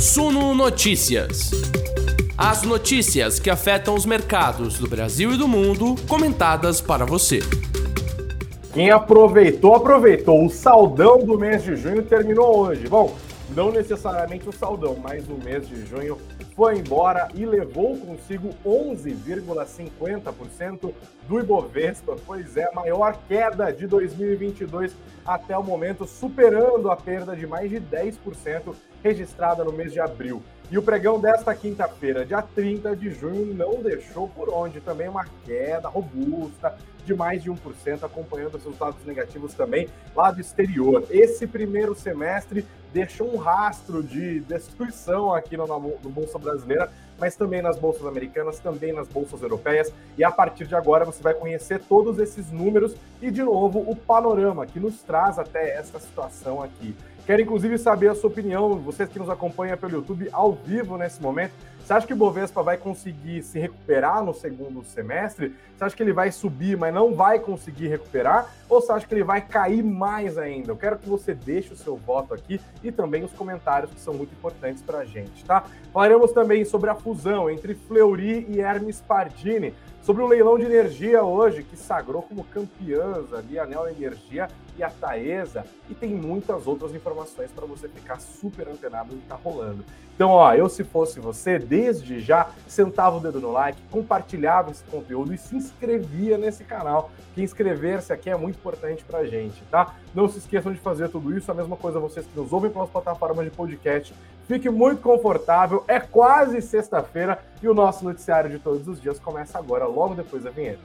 Suno Notícias. As notícias que afetam os mercados do Brasil e do mundo, comentadas para você. Quem aproveitou, aproveitou. O saldão do mês de junho terminou hoje. Bom, não necessariamente o saldão, mas o mês de junho foi embora e levou consigo 11,50% do Ibovespa. Pois é, a maior queda de 2022 até o momento, superando a perda de mais de 10% registrada no mês de abril. E o pregão desta quinta-feira, dia 30 de junho, não deixou por onde. Também uma queda robusta de mais de 1%, acompanhando os resultados negativos também lá do exterior. Esse primeiro semestre deixou um rastro de destruição aqui no, no Bolsa Brasileira, mas também nas bolsas americanas, também nas bolsas europeias. E a partir de agora você vai conhecer todos esses números e, de novo, o panorama que nos traz até esta situação aqui. Quero inclusive saber a sua opinião, vocês que nos acompanham pelo YouTube ao vivo nesse momento. Você acha que o Bovespa vai conseguir se recuperar no segundo semestre? Você acha que ele vai subir, mas não vai conseguir recuperar? Ou você acha que ele vai cair mais ainda? Eu quero que você deixe o seu voto aqui e também os comentários que são muito importantes para a gente, tá? Falaremos também sobre a fusão entre Fleury e Hermes Pardini sobre o leilão de energia hoje, que sagrou como campeãs ali a Neo Energia e a Taesa, e tem muitas outras informações para você ficar super antenado no que está rolando. Então, ó, eu se fosse você, desde já, sentava o dedo no like, compartilhava esse conteúdo e se inscrevia nesse canal, que inscrever-se aqui é muito importante para a gente, tá? Não se esqueçam de fazer tudo isso, a mesma coisa vocês que nos ouvem pelas plataformas de podcast, Fique muito confortável, é quase sexta-feira e o nosso noticiário de todos os dias começa agora, logo depois da vinheta.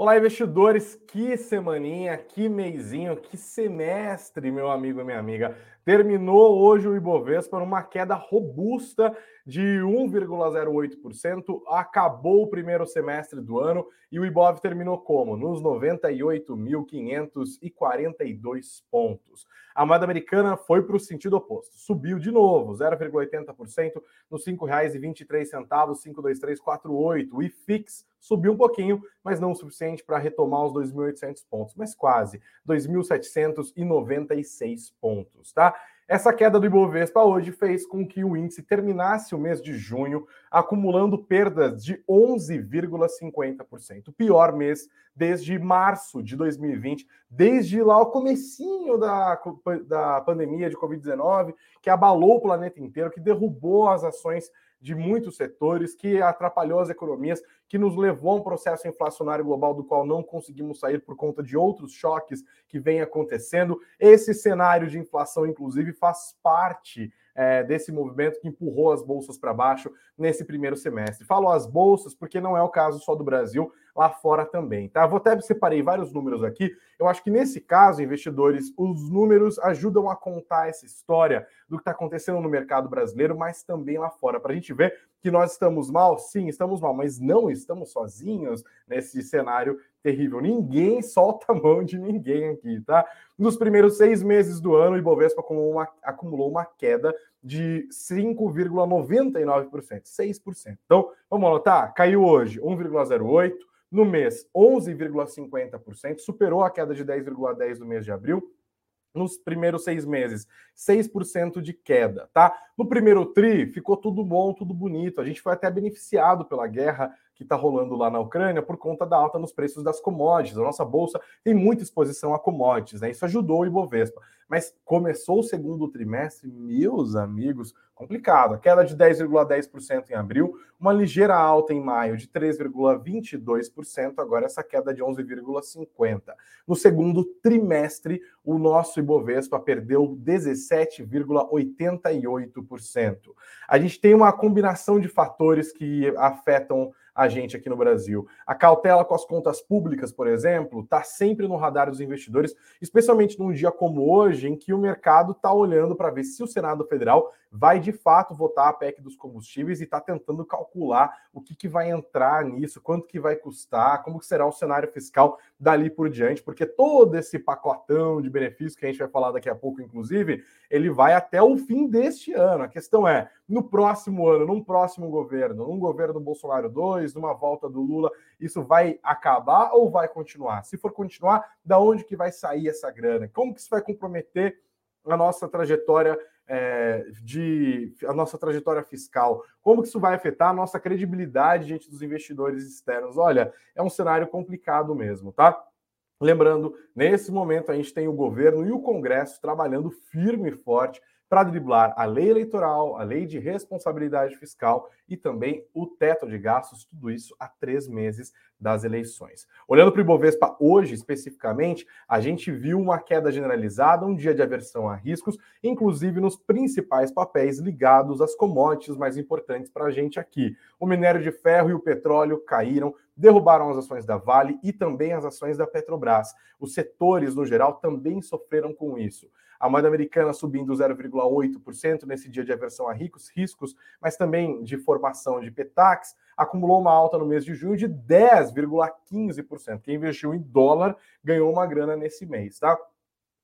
Olá, investidores! Que semaninha, que meizinho, que semestre, meu amigo e minha amiga. Terminou hoje o Ibovespa numa queda robusta de 1,08%, acabou o primeiro semestre do ano e o Ibov terminou como? Nos 98.542 pontos. A moeda americana foi para o sentido oposto, subiu de novo, 0,80% nos R$ 5,23, 52348. O IFIX subiu um pouquinho, mas não o suficiente para retomar os 2.800 pontos, mas quase, 2.796 pontos, tá? Essa queda do Ibovespa hoje fez com que o índice terminasse o mês de junho acumulando perdas de 11,50%, o pior mês desde março de 2020, desde lá o comecinho da, da pandemia de Covid-19, que abalou o planeta inteiro, que derrubou as ações de muitos setores, que atrapalhou as economias, que nos levou a um processo inflacionário global do qual não conseguimos sair por conta de outros choques que vêm acontecendo. Esse cenário de inflação, inclusive, faz parte é, desse movimento que empurrou as bolsas para baixo nesse primeiro semestre. Falo as bolsas porque não é o caso só do Brasil, lá fora também, tá? Vou até separei vários números aqui. Eu acho que nesse caso, investidores, os números ajudam a contar essa história do que está acontecendo no mercado brasileiro, mas também lá fora, para a gente ver que nós estamos mal. Sim, estamos mal, mas não estamos sozinhos nesse cenário terrível. Ninguém solta a mão de ninguém aqui, tá? Nos primeiros seis meses do ano, o Ibovespa acumulou uma, acumulou uma queda de 5,99%, 6%. Então, vamos anotar? Caiu hoje 1,08%, no mês, 11,50%, superou a queda de 10,10% do mês de abril. Nos primeiros seis meses, 6% de queda, tá? No primeiro TRI, ficou tudo bom, tudo bonito. A gente foi até beneficiado pela guerra que está rolando lá na Ucrânia por conta da alta nos preços das commodities. A nossa bolsa tem muita exposição a commodities, né? Isso ajudou o Ibovespa. Mas começou o segundo trimestre, meus amigos, complicado. A queda de 10,10% em abril, uma ligeira alta em maio de 3,22%, agora essa queda de 11,50%. No segundo trimestre, o nosso Ibovespa perdeu 17,88%. A gente tem uma combinação de fatores que afetam a gente aqui no Brasil. A cautela com as contas públicas, por exemplo, está sempre no radar dos investidores, especialmente num dia como hoje, em que o mercado está olhando para ver se o Senado Federal vai de fato votar a PEC dos combustíveis e está tentando calcular o que, que vai entrar nisso, quanto que vai custar, como que será o cenário fiscal dali por diante, porque todo esse pacotão de benefícios que a gente vai falar daqui a pouco, inclusive, ele vai até o fim deste ano. A questão é, no próximo ano, num próximo governo, num governo do Bolsonaro 2, numa volta do Lula, isso vai acabar ou vai continuar? Se for continuar, da onde que vai sair essa grana? Como que isso vai comprometer a nossa trajetória é, de a nossa trajetória fiscal, como que isso vai afetar a nossa credibilidade diante dos investidores externos? Olha, é um cenário complicado mesmo, tá? Lembrando, nesse momento a gente tem o governo e o Congresso trabalhando firme e forte para driblar a lei eleitoral, a lei de responsabilidade fiscal e também o teto de gastos, tudo isso há três meses das eleições. Olhando para o Ibovespa hoje, especificamente, a gente viu uma queda generalizada, um dia de aversão a riscos, inclusive nos principais papéis ligados às commodities mais importantes para a gente aqui. O minério de ferro e o petróleo caíram, derrubaram as ações da Vale e também as ações da Petrobras. Os setores, no geral, também sofreram com isso. A moeda americana subindo 0,8% nesse dia de aversão a ricos, riscos, mas também de formação de PETAX, acumulou uma alta no mês de junho de 10,15%. Quem investiu em dólar ganhou uma grana nesse mês, tá?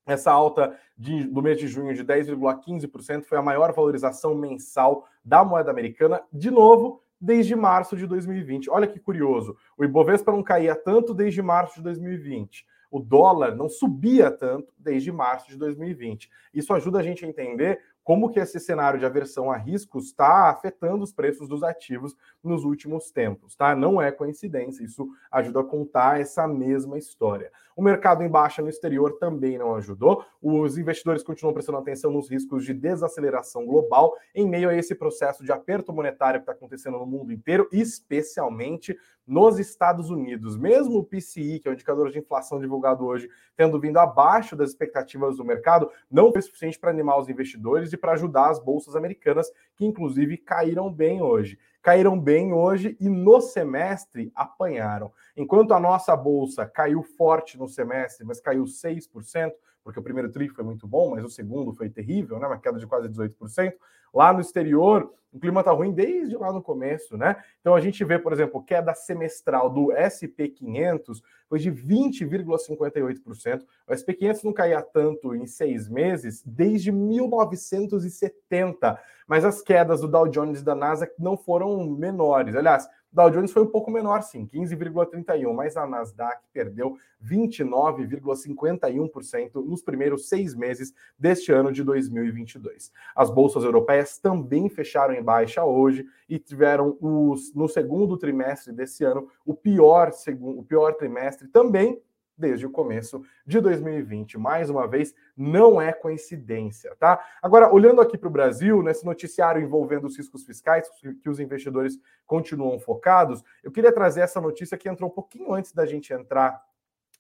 Essa alta de, do mês de junho de 10,15% foi a maior valorização mensal da moeda americana, de novo, desde março de 2020. Olha que curioso, o Ibovespa não caía tanto desde março de 2020 o dólar não subia tanto desde março de 2020. Isso ajuda a gente a entender como que esse cenário de aversão a riscos está afetando os preços dos ativos nos últimos tempos, tá? Não é coincidência, isso ajuda a contar essa mesma história. O mercado em baixa no exterior também não ajudou. Os investidores continuam prestando atenção nos riscos de desaceleração global em meio a esse processo de aperto monetário que está acontecendo no mundo inteiro, especialmente nos Estados Unidos. Mesmo o PCI, que é o indicador de inflação divulgado hoje, tendo vindo abaixo das expectativas do mercado, não foi suficiente para animar os investidores e para ajudar as bolsas americanas, que inclusive caíram bem hoje. Caíram bem hoje e no semestre apanharam. Enquanto a nossa bolsa caiu forte no semestre, mas caiu 6%, porque o primeiro tri foi muito bom, mas o segundo foi terrível, né? Uma queda de quase 18%. Lá no exterior, o clima está ruim desde lá no começo, né? Então a gente vê, por exemplo, queda semestral do SP500 foi de 20,58%. O SP500 não caía tanto em seis meses desde 1970, mas as quedas do Dow Jones e da Nasdaq não foram menores. Aliás, Dow Jones foi um pouco menor, sim, 15,31, mas a Nasdaq perdeu 29,51% nos primeiros seis meses deste ano de 2022. As bolsas europeias também fecharam em baixa hoje e tiveram os, no segundo trimestre desse ano o pior, o pior trimestre também desde o começo de 2020. Mais uma vez, não é coincidência, tá? Agora, olhando aqui para o Brasil, nesse noticiário envolvendo os riscos fiscais, que os investidores continuam focados, eu queria trazer essa notícia que entrou um pouquinho antes da gente entrar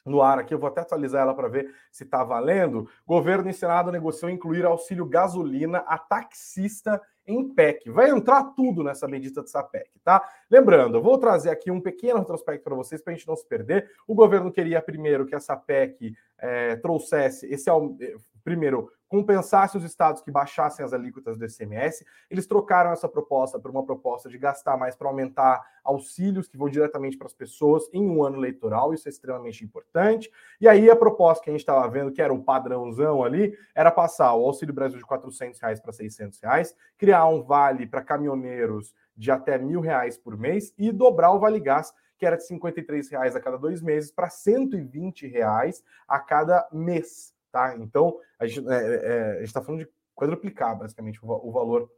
no ar aqui, eu vou até atualizar ela para ver se está valendo. Governo e Senado negociam incluir auxílio gasolina a taxista em PEC. Vai entrar tudo nessa medida dessa PEC, tá? Lembrando, eu vou trazer aqui um pequeno retrospecto para vocês, para a gente não se perder. O governo queria primeiro que essa PEC é, trouxesse esse primeiro compensasse os estados que baixassem as alíquotas do ICMS. Eles trocaram essa proposta por uma proposta de gastar mais para aumentar auxílios que vão diretamente para as pessoas em um ano eleitoral, isso é extremamente importante. E aí a proposta que a gente estava vendo, que era o padrãozão ali, era passar o Auxílio Brasil de 400 reais para 600 reais, criar um vale para caminhoneiros de até mil reais por mês e dobrar o Vale Gás, que era de 53 reais a cada dois meses, para 120 reais a cada mês. Tá? Então, a gente é, é, está falando de quadruplicar, basicamente, o, o valor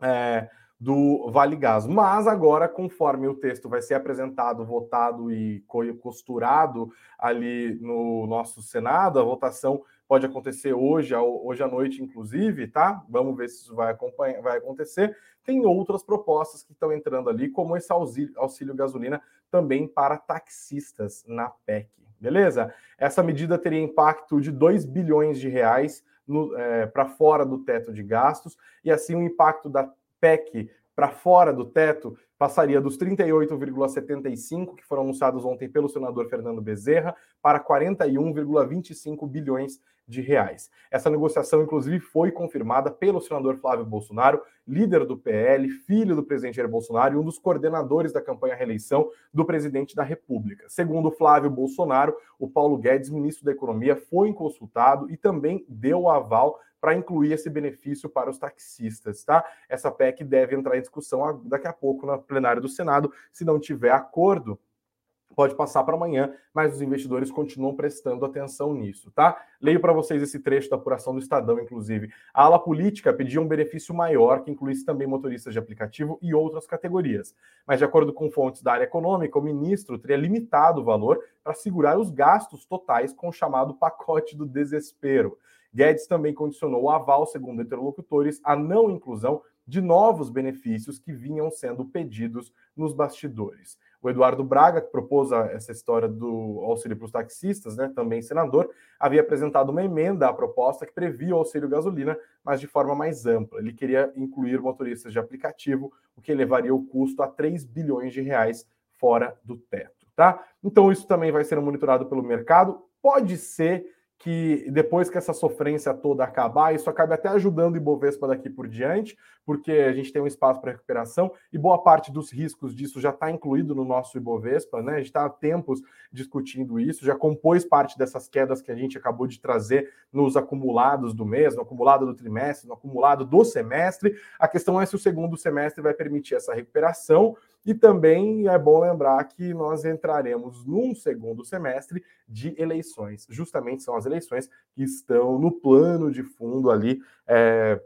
é, do Vale Gás. Mas agora, conforme o texto vai ser apresentado, votado e costurado ali no nosso Senado, a votação pode acontecer hoje, hoje à noite, inclusive, tá? Vamos ver se isso vai, vai acontecer. Tem outras propostas que estão entrando ali, como esse auxílio, auxílio gasolina também para taxistas na PEC beleza? Essa medida teria impacto de 2 bilhões de reais é, para fora do teto de gastos, e assim o impacto da PEC para fora do teto passaria dos 38,75 que foram anunciados ontem pelo senador Fernando Bezerra para 41,25 bilhões de reais. Essa negociação, inclusive, foi confirmada pelo senador Flávio Bolsonaro, líder do PL, filho do presidente Jair Bolsonaro e um dos coordenadores da campanha reeleição do presidente da República. Segundo Flávio Bolsonaro, o Paulo Guedes, ministro da Economia, foi consultado e também deu o aval para incluir esse benefício para os taxistas, tá? Essa PEC deve entrar em discussão daqui a pouco na plenária do Senado, se não tiver acordo pode passar para amanhã, mas os investidores continuam prestando atenção nisso, tá? Leio para vocês esse trecho da apuração do Estadão, inclusive. A ala política pedia um benefício maior, que incluísse também motoristas de aplicativo e outras categorias. Mas, de acordo com fontes da área econômica, o ministro teria limitado o valor para segurar os gastos totais com o chamado pacote do desespero. Guedes também condicionou o aval, segundo interlocutores, à não inclusão de novos benefícios que vinham sendo pedidos nos bastidores. O Eduardo Braga, que propôs essa história do auxílio para os taxistas, né, também senador, havia apresentado uma emenda à proposta que previa o auxílio gasolina, mas de forma mais ampla. Ele queria incluir motoristas de aplicativo, o que elevaria o custo a 3 bilhões de reais fora do teto. Tá? Então, isso também vai ser monitorado pelo mercado. Pode ser que depois que essa sofrência toda acabar, isso acabe até ajudando o Ibovespa daqui por diante, porque a gente tem um espaço para recuperação e boa parte dos riscos disso já está incluído no nosso Ibovespa, né? A gente está há tempos discutindo isso, já compôs parte dessas quedas que a gente acabou de trazer nos acumulados do mês, no acumulado do trimestre, no acumulado do semestre. A questão é se o segundo semestre vai permitir essa recuperação. E também é bom lembrar que nós entraremos num segundo semestre de eleições. Justamente são as eleições que estão no plano de fundo ali. É,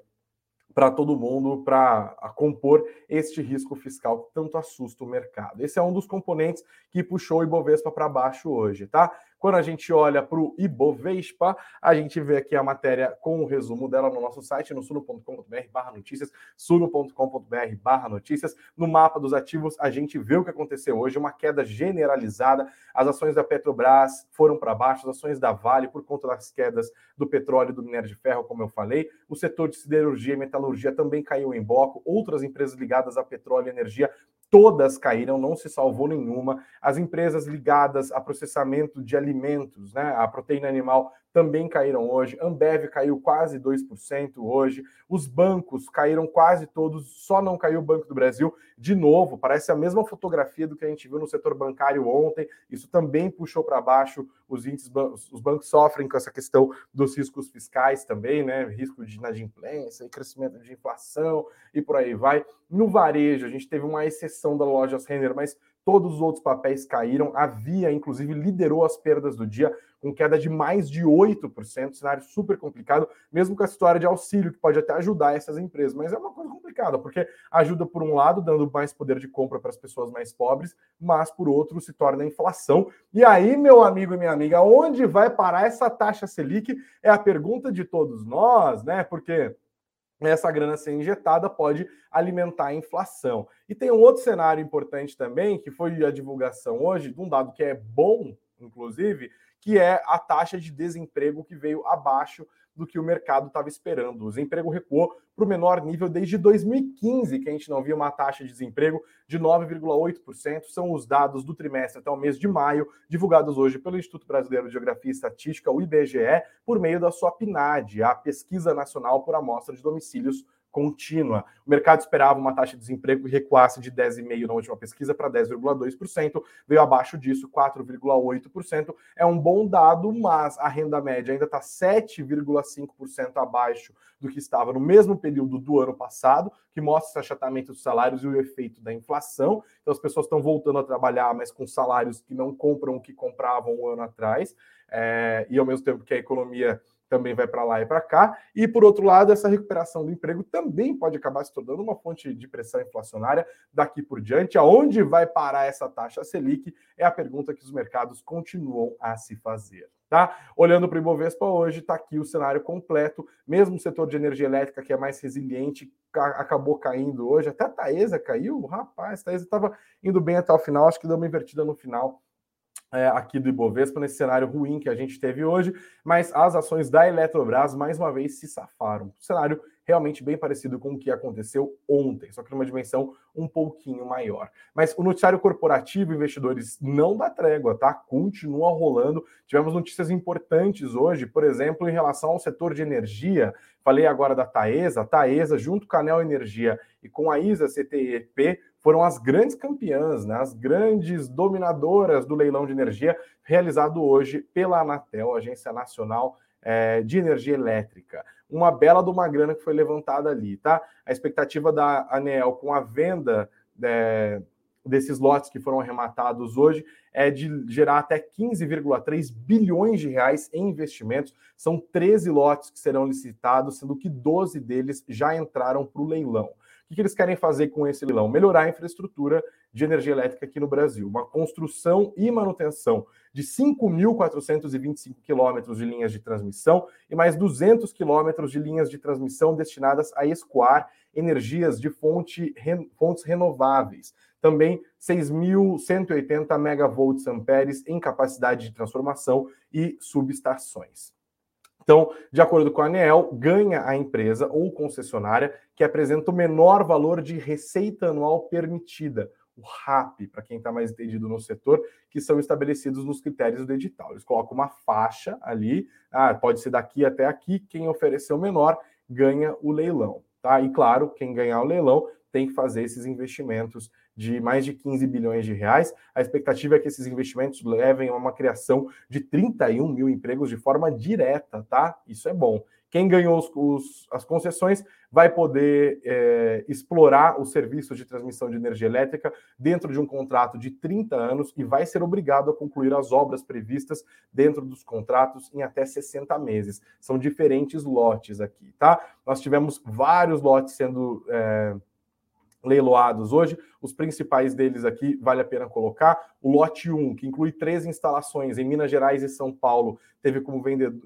para todo mundo para compor este risco fiscal que tanto assusta o mercado. Esse é um dos componentes que puxou o Ibovespa para baixo hoje, tá? Quando a gente olha para o Ibovespa, a gente vê aqui a matéria com o resumo dela no nosso site, no suno.com.br barra notícias, suno.com.br barra notícias. No mapa dos ativos, a gente vê o que aconteceu hoje, uma queda generalizada. As ações da Petrobras foram para baixo, as ações da Vale, por conta das quedas do petróleo e do minério de ferro, como eu falei. O setor de siderurgia e metalurgia também caiu em bloco. Outras empresas ligadas a petróleo e energia todas caíram, não se salvou nenhuma. As empresas ligadas a processamento de alimentos, né, a proteína animal, também caíram hoje. Ambev caiu quase 2% hoje. Os bancos caíram quase todos, só não caiu o Banco do Brasil. De novo, parece a mesma fotografia do que a gente viu no setor bancário ontem. Isso também puxou para baixo os índices, os bancos sofrem com essa questão dos riscos fiscais também, né? Risco de inadimplência e crescimento de inflação e por aí vai. No varejo, a gente teve uma exceção da lojas Renner, mas todos os outros papéis caíram. A Via, inclusive, liderou as perdas do dia, com queda de mais de 8%, cenário super complicado, mesmo com a história de auxílio, que pode até ajudar essas empresas, mas é uma coisa complicada, porque ajuda, por um lado, dando mais poder de compra para as pessoas mais pobres, mas, por outro, se torna inflação. E aí, meu amigo e minha amiga, onde vai parar essa taxa Selic? É a pergunta de todos nós, né? Porque essa grana ser injetada pode alimentar a inflação. E tem um outro cenário importante também, que foi a divulgação hoje de um dado que é bom, inclusive, que é a taxa de desemprego que veio abaixo do que o mercado estava esperando. O desemprego recuou para o menor nível desde 2015, que a gente não via uma taxa de desemprego de 9,8%. São os dados do trimestre até o mês de maio, divulgados hoje pelo Instituto Brasileiro de Geografia e Estatística, o IBGE, por meio da sua PNAD, a Pesquisa Nacional por Amostra de Domicílios contínua. O mercado esperava uma taxa de desemprego que recuasse de 10,5% na última pesquisa para 10,2%, veio abaixo disso 4,8%. É um bom dado, mas a renda média ainda está 7,5% abaixo do que estava no mesmo período do ano passado, que mostra esse achatamento dos salários e o efeito da inflação. Então as pessoas estão voltando a trabalhar, mas com salários que não compram o que compravam um ano atrás, é, e ao mesmo tempo que a economia também vai para lá e para cá. E, por outro lado, essa recuperação do emprego também pode acabar se tornando uma fonte de pressão inflacionária daqui por diante. Aonde vai parar essa taxa Selic é a pergunta que os mercados continuam a se fazer. Tá? Olhando para o Ibovespa hoje, está aqui o cenário completo. Mesmo o setor de energia elétrica, que é mais resiliente, acabou caindo hoje. Até a Taesa caiu. Rapaz, a Taesa estava indo bem até o final, acho que deu uma invertida no final é, aqui do Ibovespa, nesse cenário ruim que a gente teve hoje, mas as ações da Eletrobras, mais uma vez, se safaram. Cenário realmente bem parecido com o que aconteceu ontem, só que numa dimensão um pouquinho maior. Mas o noticiário corporativo, investidores, não dá trégua, tá? Continua rolando. Tivemos notícias importantes hoje, por exemplo, em relação ao setor de energia. Falei agora da Taesa, Taesa, junto com a Neo Energia e com a ISA CTEP, foram as grandes campeãs, né, as grandes dominadoras do leilão de energia realizado hoje pela Anatel, Agência Nacional é, de Energia Elétrica. Uma bela de uma grana que foi levantada ali, tá? A expectativa da ANEL com a venda é, desses lotes que foram arrematados hoje é de gerar até 15,3 bilhões de reais em investimentos. São 13 lotes que serão licitados, sendo que 12 deles já entraram para o leilão. O que eles querem fazer com esse leilão? Melhorar a infraestrutura de energia elétrica aqui no Brasil. Uma construção e manutenção de 5.425 quilômetros de linhas de transmissão e mais 200 quilômetros de linhas de transmissão destinadas a escoar energias de fonte, fontes renováveis. Também 6.180 megavolts amperes em capacidade de transformação e subestações. Então, de acordo com a ANEEL, ganha a empresa ou concessionária que apresenta o menor valor de receita anual permitida, o RAP, para quem está mais entendido no setor, que são estabelecidos nos critérios do edital. Eles colocam uma faixa ali, ah, pode ser daqui até aqui, quem ofereceu menor ganha o leilão. Tá? E claro, quem ganhar o leilão tem que fazer esses investimentos de mais de 15 bilhões de reais. A expectativa é que esses investimentos levem a uma criação de 31 mil empregos de forma direta, tá? Isso é bom. Quem ganhou os, os, as concessões vai poder é, explorar os serviços de transmissão de energia elétrica dentro de um contrato de 30 anos e vai ser obrigado a concluir as obras previstas dentro dos contratos em até 60 meses. São diferentes lotes aqui, tá? Nós tivemos vários lotes sendo. É, leiloados hoje. Os principais deles aqui vale a pena colocar. O lote 1, que inclui três instalações em Minas Gerais e São Paulo, teve como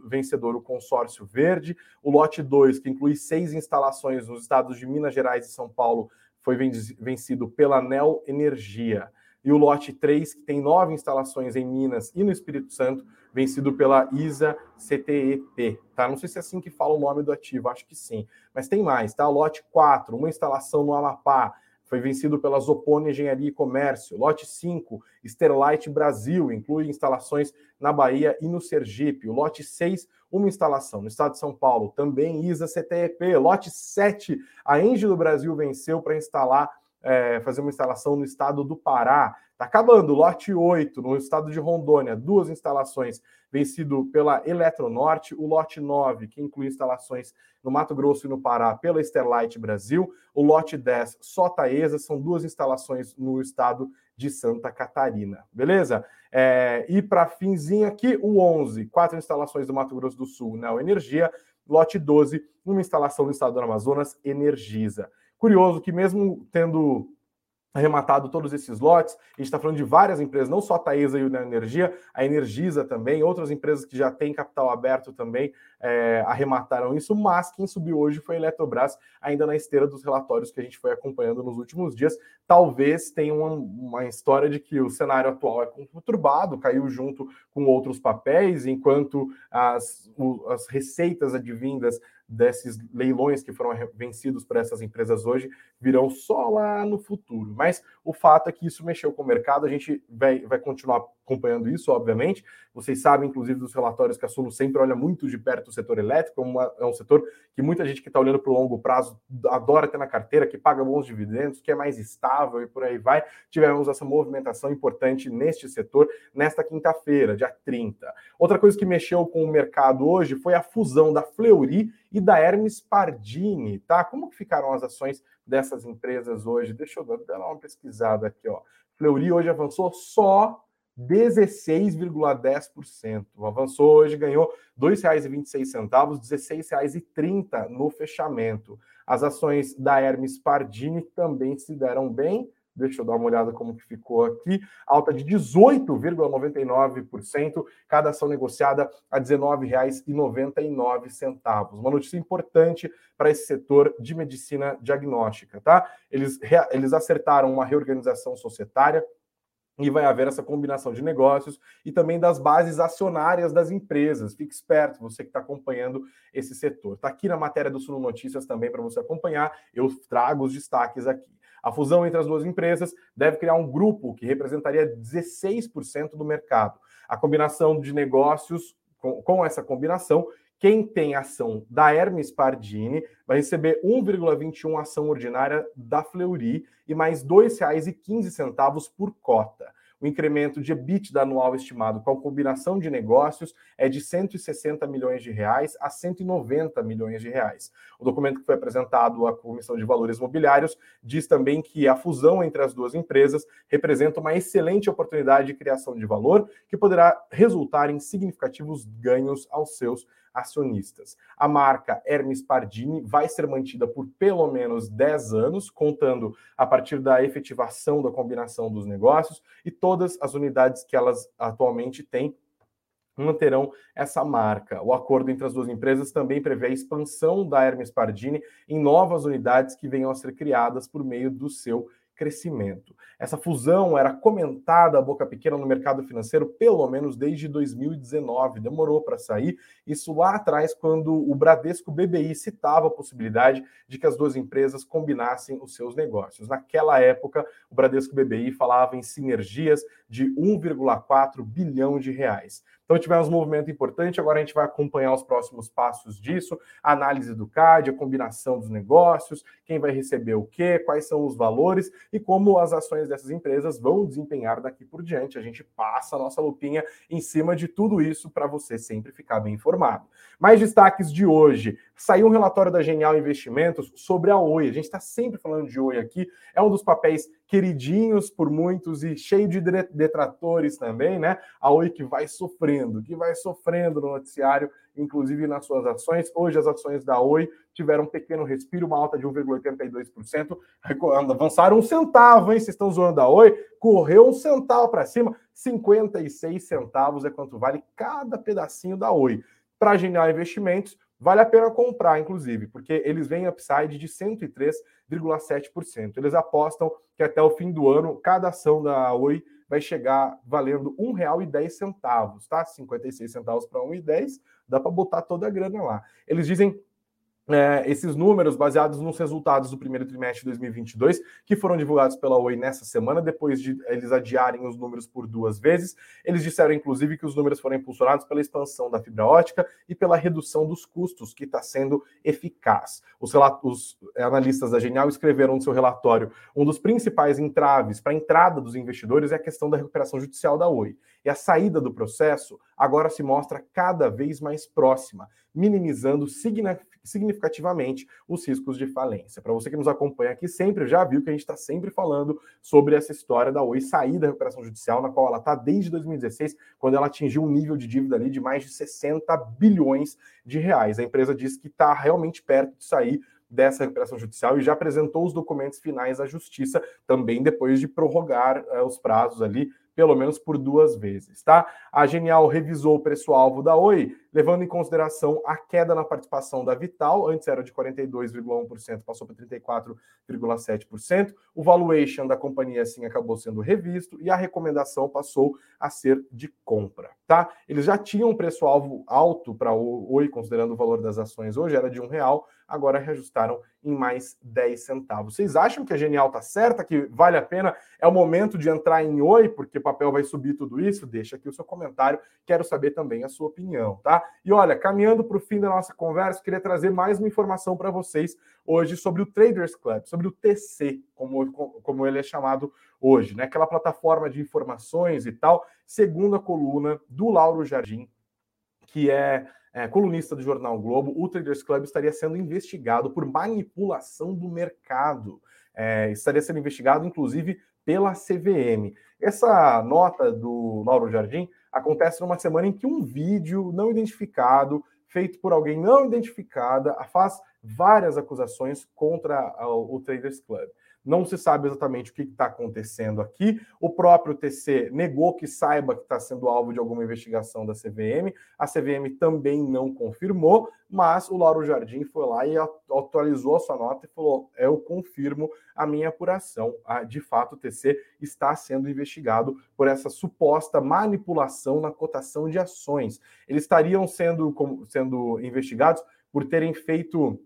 vencedor o consórcio Verde. O lote 2, que inclui seis instalações nos estados de Minas Gerais e São Paulo, foi vencido pela Nel Energia. E o lote 3, que tem nove instalações em Minas e no Espírito Santo, vencido pela ISA CTEP, tá? Não sei se é assim que fala o nome do ativo, acho que sim. Mas tem mais, tá? Lote 4, uma instalação no Amapá, foi vencido pela Zopone Engenharia e Comércio. Lote 5, Sterlite Brasil, inclui instalações na Bahia e no Sergipe. Lote 6, uma instalação no estado de São Paulo, também ISA CTEP. Lote 7, a Engie do Brasil venceu para instalar é, fazer uma instalação no estado do Pará. Está acabando, lote 8, no estado de Rondônia, duas instalações, vencido pela Eletronorte, o lote 9, que inclui instalações no Mato Grosso e no Pará, pela Sterlite Brasil, o lote 10, só Taesa, são duas instalações no estado de Santa Catarina, beleza? É, e para finzinho aqui, o 11, quatro instalações do Mato Grosso do Sul, Neo Energia, lote 12, uma instalação no estado do Amazonas, Energisa. Curioso que, mesmo tendo arrematado todos esses lotes. A gente está falando de várias empresas, não só a Taesa e a Energia, a Energisa também, outras empresas que já têm capital aberto também é, arremataram isso, mas quem subiu hoje foi a Eletrobras, ainda na esteira dos relatórios que a gente foi acompanhando nos últimos dias. Talvez tenha uma, uma história de que o cenário atual é conturbado, caiu junto com outros papéis, enquanto as, o, as receitas advindas desses leilões que foram vencidos por essas empresas hoje virão só lá no futuro. Mas o fato é que isso mexeu com o mercado, a gente vai, vai continuar acompanhando isso, obviamente. Vocês sabem, inclusive, dos relatórios que a Suno sempre olha muito de perto o setor elétrico, é, uma, é um setor que muita gente que está olhando para o longo prazo adora ter na carteira, que paga bons dividendos, que é mais estável e por aí vai. Tivemos essa movimentação importante neste setor nesta quinta-feira, dia 30. Outra coisa que mexeu com o mercado hoje foi a fusão da Fleury e da Hermes Pardini, tá? Como que ficaram as ações dessas empresas hoje? Deixa eu dar uma pesquisada aqui, ó. Fleury hoje avançou só 16,10%. Avançou hoje, ganhou R$ 2,26, R$ 16,30 no fechamento. As ações da Hermes Pardini também se deram bem, Deixa eu dar uma olhada como que ficou aqui. Alta de 18,99%, cada ação negociada a R$ 19,99. Uma notícia importante para esse setor de medicina diagnóstica, tá? Eles, eles acertaram uma reorganização societária, e vai haver essa combinação de negócios e também das bases acionárias das empresas. Fique esperto, você que está acompanhando esse setor. Está aqui na matéria do Suno Notícias também para você acompanhar. Eu trago os destaques aqui. A fusão entre as duas empresas deve criar um grupo que representaria 16% do mercado. A combinação de negócios, com, com essa combinação, quem tem ação da Hermes Pardini vai receber 1,21 ação ordinária da Fleury e mais R$ 2,15 por cota. O incremento de EBITDA anual estimado com a combinação de negócios é de 160 milhões de reais a 190 milhões de reais. O documento que foi apresentado à Comissão de Valores Mobiliários diz também que a fusão entre as duas empresas representa uma excelente oportunidade de criação de valor que poderá resultar em significativos ganhos aos seus acionistas. A marca Hermes Pardini vai ser mantida por pelo menos 10 anos, contando a partir da efetivação da combinação dos negócios, e todas as unidades que elas atualmente têm manterão essa marca. O acordo entre as duas empresas também prevê a expansão da Hermes Pardini em novas unidades que venham a ser criadas por meio do seu crescimento. Essa fusão era comentada a boca pequena no mercado financeiro pelo menos desde 2019, demorou para sair. Isso lá atrás, quando o Bradesco BBI citava a possibilidade de que as duas empresas combinassem os seus negócios. Naquela época, o Bradesco BBI falava em sinergias de 1,4 bilhão de reais. Então tivemos um movimento importante, agora a gente vai acompanhar os próximos passos disso, a análise do CAD, a combinação dos negócios, quem vai receber o quê, quais são os valores e como as ações dessas empresas vão desempenhar daqui por diante. A gente passa a nossa lupinha em cima de tudo isso para você sempre ficar bem informado. Mais destaques de hoje. Saiu um relatório da Genial Investimentos sobre a Oi. A gente está sempre falando de Oi aqui. É um dos papéis queridinhos por muitos e cheio de detratores também, né? A Oi que vai sofrendo, que vai sofrendo no noticiário, inclusive nas suas ações. Hoje as ações da Oi tiveram um pequeno respiro, uma alta de 1,82%, avançaram um centavo, hein? Vocês estão zoando a Oi? Correu um centavo para cima, 56 centavos é quanto vale cada pedacinho da Oi. Para Genial Investimentos, vale a pena comprar, inclusive, porque eles vêm upside de 103,7%. Eles apostam que até o fim do ano, cada ação da Oi vai chegar valendo R$ 1,10, tá? 56 centavos para R$ 1,10, dá para botar toda a grana lá. Eles dizem é, esses números baseados nos resultados do primeiro trimestre de 2022, que foram divulgados pela Oi nessa semana, depois de eles adiarem os números por duas vezes. Eles disseram, inclusive, que os números foram impulsionados pela expansão da fibra ótica e pela redução dos custos, que está sendo eficaz. Os, os analistas da Genial escreveram no seu relatório um dos principais entraves para a entrada dos investidores é a questão da recuperação judicial da Oi. E a saída do processo agora se mostra cada vez mais próxima, minimizando significativamente os riscos de falência. Para você que nos acompanha aqui sempre, já viu que a gente está sempre falando sobre essa história da Oi sair da recuperação judicial, na qual ela está desde 2016, quando ela atingiu um nível de dívida ali de mais de 60 bilhões de reais. A empresa diz que está realmente perto de sair dessa recuperação judicial e já apresentou os documentos finais à justiça, também depois de prorrogar uh, os prazos ali pelo menos por duas vezes, tá? A Genial revisou o preço-alvo da Oi, levando em consideração a queda na participação da Vital, antes era de 42,1%, passou para 34,7%. O valuation da companhia assim acabou sendo revisto e a recomendação passou a ser de compra, tá? Eles já tinham um preço-alvo alto para Oi, considerando o valor das ações hoje, era de um real, agora reajustaram em mais 10 centavos. Vocês acham que a Genial tá certa, que vale a pena? É o momento de entrar em Oi, porque o papel vai subir tudo isso? Deixa aqui o seu comentário, quero saber também a sua opinião, tá? E olha, caminhando para o fim da nossa conversa, queria trazer mais uma informação para vocês hoje sobre o Traders Club, sobre o TC, como, como ele é chamado hoje, né? Aquela plataforma de informações e tal, segundo a coluna do Lauro Jardim, que é é, colunista do jornal Globo, o Traders Club estaria sendo investigado por manipulação do mercado. É, estaria sendo investigado, inclusive, pela CVM. Essa nota do Lauro Jardim acontece numa semana em que um vídeo não identificado, feito por alguém não identificada, faz várias acusações contra o Traders Club. Não se sabe exatamente o que está acontecendo aqui. O próprio TC negou que saiba que está sendo alvo de alguma investigação da CVM. A CVM também não confirmou, mas o Lauro Jardim foi lá e atualizou a sua nota e falou: Eu confirmo a minha apuração. Ah, de fato, o TC está sendo investigado por essa suposta manipulação na cotação de ações. Eles estariam sendo, sendo investigados por terem feito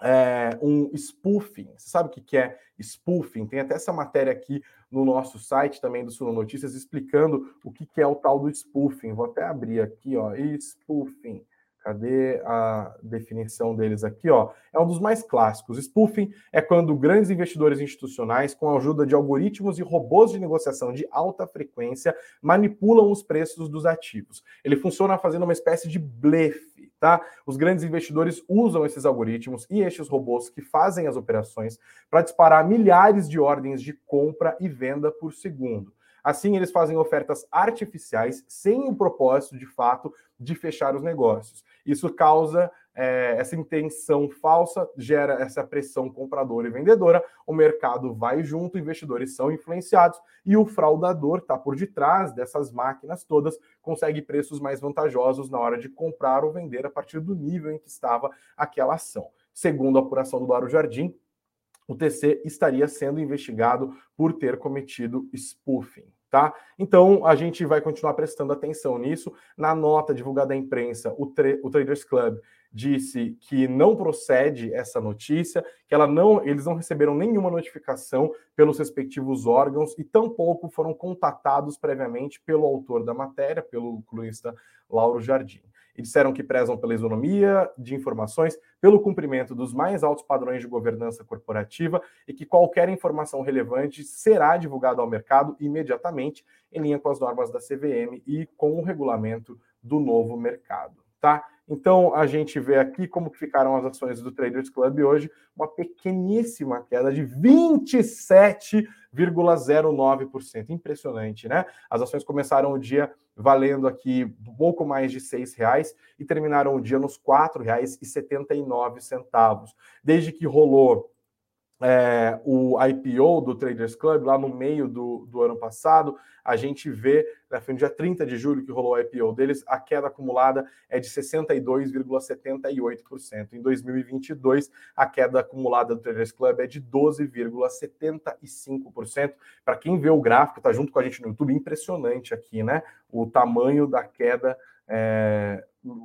é, um spoofing. Você sabe o que é spoofing? Tem até essa matéria aqui no nosso site também do Suno Notícias explicando o que é o tal do spoofing. Vou até abrir aqui, ó, spoofing. Cadê a definição deles aqui? Ó? É um dos mais clássicos. Spoofing é quando grandes investidores institucionais, com a ajuda de algoritmos e robôs de negociação de alta frequência, manipulam os preços dos ativos. Ele funciona fazendo uma espécie de blefe, tá? Os grandes investidores usam esses algoritmos e estes robôs que fazem as operações para disparar milhares de ordens de compra e venda por segundo. Assim, eles fazem ofertas artificiais sem o propósito, de fato, de fechar os negócios. Isso causa é, essa intenção falsa, gera essa pressão compradora e vendedora, o mercado vai junto, investidores são influenciados e o fraudador está por detrás dessas máquinas todas, consegue preços mais vantajosos na hora de comprar ou vender a partir do nível em que estava aquela ação. Segundo a apuração do Lauro Jardim, o TC estaria sendo investigado por ter cometido spoofing. Tá? Então, a gente vai continuar prestando atenção nisso. Na nota divulgada à imprensa, o, o Traders Club disse que não procede essa notícia, que ela não, eles não receberam nenhuma notificação pelos respectivos órgãos e tampouco foram contatados previamente pelo autor da matéria, pelo colunista Lauro Jardim e disseram que prezam pela isonomia de informações, pelo cumprimento dos mais altos padrões de governança corporativa e que qualquer informação relevante será divulgada ao mercado imediatamente, em linha com as normas da CVM e com o regulamento do novo mercado, tá? Então a gente vê aqui como que ficaram as ações do Traders Club hoje, uma pequeníssima queda de 27,09%. Impressionante, né? As ações começaram o dia valendo aqui pouco mais de seis reais e terminaram o dia nos nove centavos. Desde que rolou é, o IPO do Traders Club, lá no meio do, do ano passado, a gente vê, né, foi no dia 30 de julho que rolou o IPO deles, a queda acumulada é de 62,78%. Em 2022, a queda acumulada do Traders Club é de 12,75%. Para quem vê o gráfico, tá junto com a gente no YouTube, impressionante aqui, né? O tamanho da queda. É,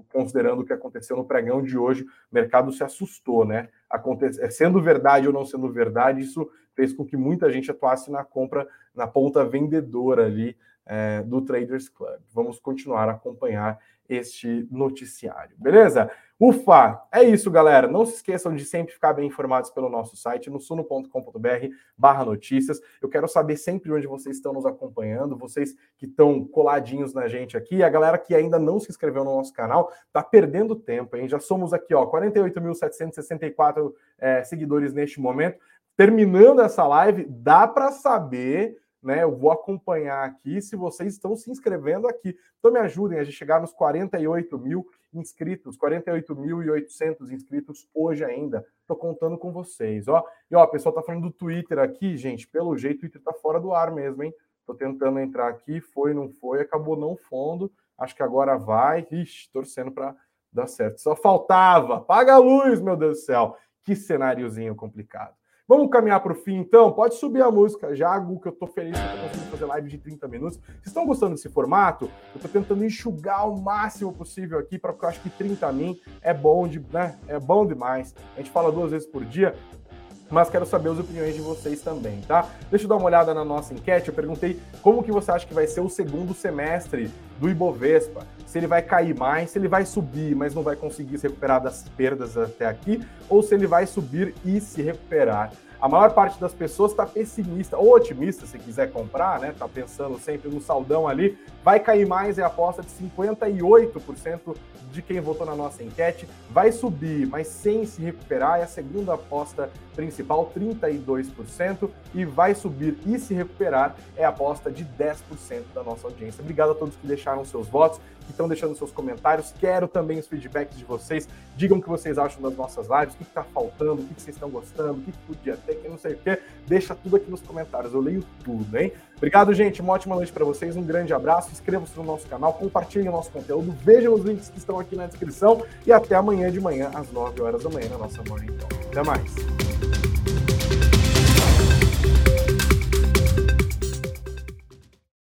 considerando o que aconteceu no pregão de hoje, o mercado se assustou, né? Aconte... É, sendo verdade ou não sendo verdade, isso fez com que muita gente atuasse na compra, na ponta vendedora ali é, do Traders Club. Vamos continuar a acompanhar este noticiário, beleza? Ufa! É isso, galera. Não se esqueçam de sempre ficar bem informados pelo nosso site, no suno.com.br barra notícias. Eu quero saber sempre onde vocês estão nos acompanhando, vocês que estão coladinhos na gente aqui, a galera que ainda não se inscreveu no nosso canal, tá perdendo tempo, hein? Já somos aqui, ó, 48.764 é, seguidores neste momento. Terminando essa live, dá para saber né? Eu vou acompanhar aqui se vocês estão se inscrevendo aqui. Então me ajudem a gente chegar nos 48 mil inscritos, 48.800 inscritos hoje ainda. Estou contando com vocês, ó. E ó, o pessoal tá falando do Twitter aqui, gente. Pelo jeito, o Twitter tá fora do ar mesmo, hein? Tô tentando entrar aqui, foi, não foi, acabou não fundo. Acho que agora vai. Ixi, torcendo para dar certo. Só faltava. Paga a luz, meu Deus do céu. Que cenáriozinho complicado. Vamos caminhar para o fim, então? Pode subir a música já, Gu, que eu estou feliz que eu conseguindo fazer live de 30 minutos. Vocês estão gostando desse formato? Eu estou tentando enxugar o máximo possível aqui, porque eu acho que 30 a mim é bom, de, né? é bom demais. A gente fala duas vezes por dia, mas quero saber as opiniões de vocês também, tá? Deixa eu dar uma olhada na nossa enquete. Eu perguntei como que você acha que vai ser o segundo semestre do Ibovespa. Se ele vai cair mais, se ele vai subir, mas não vai conseguir se recuperar das perdas até aqui, ou se ele vai subir e se recuperar. A maior parte das pessoas está pessimista ou otimista, se quiser comprar, né? Tá pensando sempre no saldão ali. Vai cair mais, é a aposta de 58% de quem votou na nossa enquete. Vai subir, mas sem se recuperar, é a segunda aposta principal, 32%. E vai subir e se recuperar, é a aposta de 10% da nossa audiência. Obrigado a todos que deixaram seus votos que estão deixando seus comentários. Quero também os feedbacks de vocês. Digam o que vocês acham das nossas lives, o que está faltando, o que vocês estão gostando, o que podia ter sei que, não sei o que. Deixa tudo aqui nos comentários, eu leio tudo, hein? Obrigado, gente. Uma ótima noite para vocês, um grande abraço. Inscrevam-se no nosso canal, compartilhem o nosso conteúdo, vejam os links que estão aqui na descrição e até amanhã de manhã, às 9 horas da manhã, na nossa Morning Até mais.